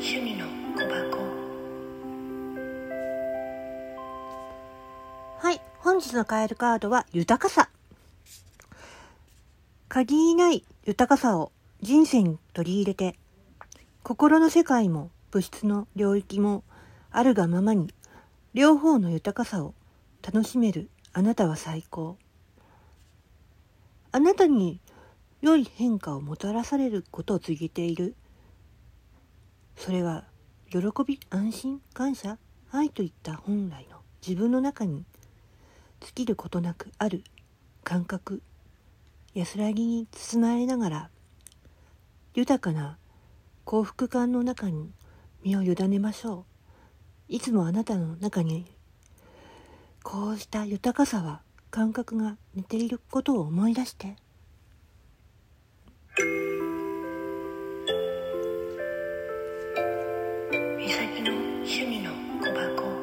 趣味の小箱。はい本日のカエルカードは豊かさ。限りない豊かさを人生に取り入れて心の世界も物質の領域もあるがままに両方の豊かさを楽しめるあなたは最高。あなたに良い変化をもたらされることを告げているそれは、喜び、安心、感謝、愛といった本来の自分の中に尽きることなくある感覚安らぎに包まれながら豊かな幸福感の中に身を委ねましょう。いつもあなたの中にこうした豊かさは感覚が似ていることを思い出して趣味の小箱。